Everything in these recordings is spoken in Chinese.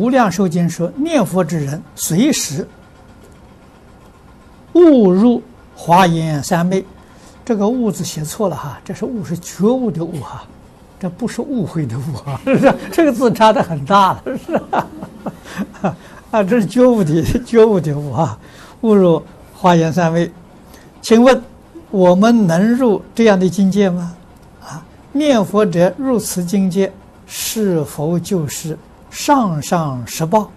无量寿经说，念佛之人随时误入华严三昧。这个“误”字写错了哈，这是“误”是觉悟的“悟”哈，这不是误会的“误”啊，这个字差的很大了，是吧？啊，这是觉悟的觉悟的“悟”啊，误入华严三昧。请问我们能入这样的境界吗？啊，念佛者入此境界，是否就是上上十报？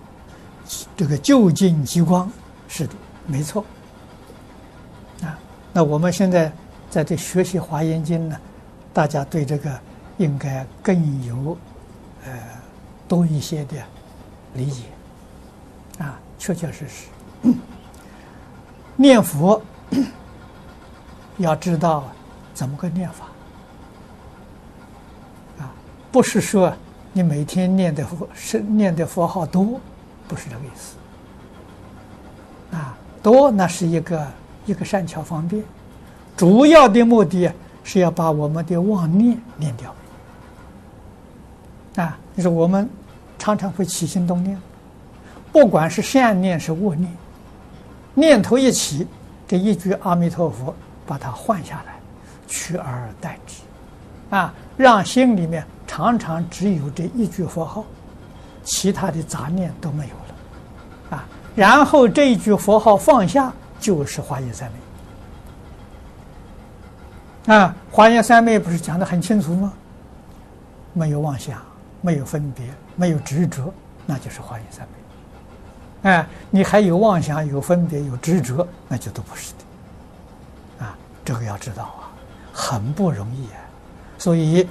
这个就近极光？是的，没错。啊，那我们现在在这学习《华严经》呢，大家对这个应该更有呃多一些的理解。啊，确确实实，念佛。要知道怎么个念法啊？不是说你每天念的佛是念的佛号多，不是这个意思啊。多那是一个一个善巧方便，主要的目的是要把我们的妄念念掉啊。就是我们常常会起心动念，不管是善念是恶念，念头一起，这一句阿弥陀佛。把它换下来，取而代之，啊，让心里面常常只有这一句佛号，其他的杂念都没有了，啊，然后这一句佛号放下，就是华严三昧，啊，华严三昧不是讲得很清楚吗？没有妄想，没有分别，没有执着，那就是华严三昧，哎，你还有妄想，有分别，有执着，那就都不是的。啊这个要知道啊，很不容易啊，所以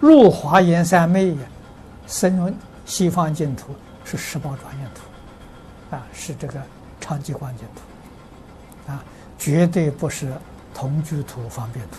入华严三昧呀，生西方净土是十宝庄严土，啊，是这个常寂光净土，啊，绝对不是同居土方便土。